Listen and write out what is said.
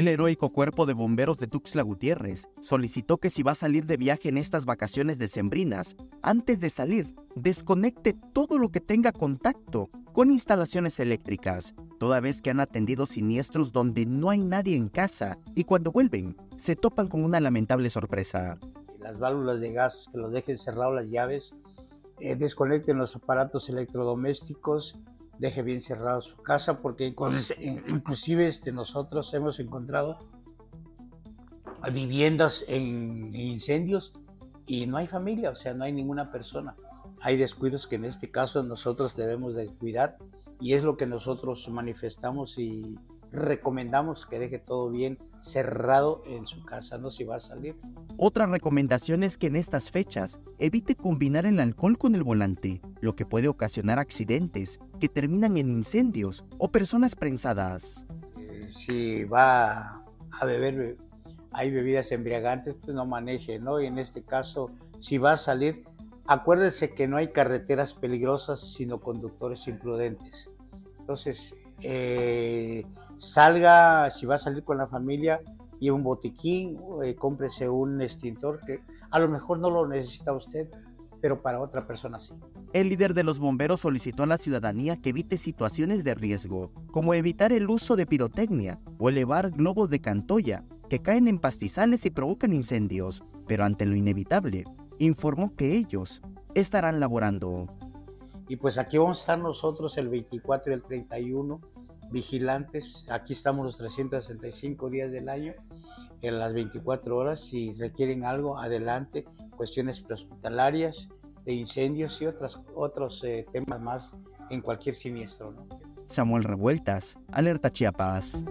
El heroico cuerpo de bomberos de Tuxtla Gutiérrez solicitó que si va a salir de viaje en estas vacaciones decembrinas, antes de salir, desconecte todo lo que tenga contacto con instalaciones eléctricas, toda vez que han atendido siniestros donde no hay nadie en casa y cuando vuelven se topan con una lamentable sorpresa. Las válvulas de gas que los dejen cerrados las llaves, eh, desconecten los aparatos electrodomésticos, deje bien cerrada su casa, porque inclusive este, nosotros hemos encontrado viviendas en, incendios y no hay familia, o sea, no hay ninguna persona. Hay descuidos que en este caso nosotros debemos de cuidar y es lo que nosotros manifestamos y recomendamos que deje todo bien cerrado en su casa, no si va a salir. Otra recomendación es que en estas fechas evite combinar el alcohol con el volante, lo que puede ocasionar accidentes que terminan en incendios o personas prensadas. Eh, si va a beber, hay bebidas embriagantes, pues no maneje, ¿no? Y en este caso, si va a salir, acuérdese que no hay carreteras peligrosas, sino conductores imprudentes. Entonces, eh, salga, si va a salir con la familia, y un botiquín, eh, cómprese un extintor que a lo mejor no lo necesita usted, pero para otra persona sí. El líder de los bomberos solicitó a la ciudadanía que evite situaciones de riesgo, como evitar el uso de pirotecnia o elevar globos de cantoya, que caen en pastizales y provocan incendios, pero ante lo inevitable, informó que ellos estarán laborando. Y pues aquí vamos a estar nosotros el 24 y el 31 vigilantes. Aquí estamos los 365 días del año, en las 24 horas. Si requieren algo, adelante. Cuestiones prehospitalarias, de incendios y otras, otros eh, temas más en cualquier siniestro. Samuel Revueltas, Alerta Chiapas.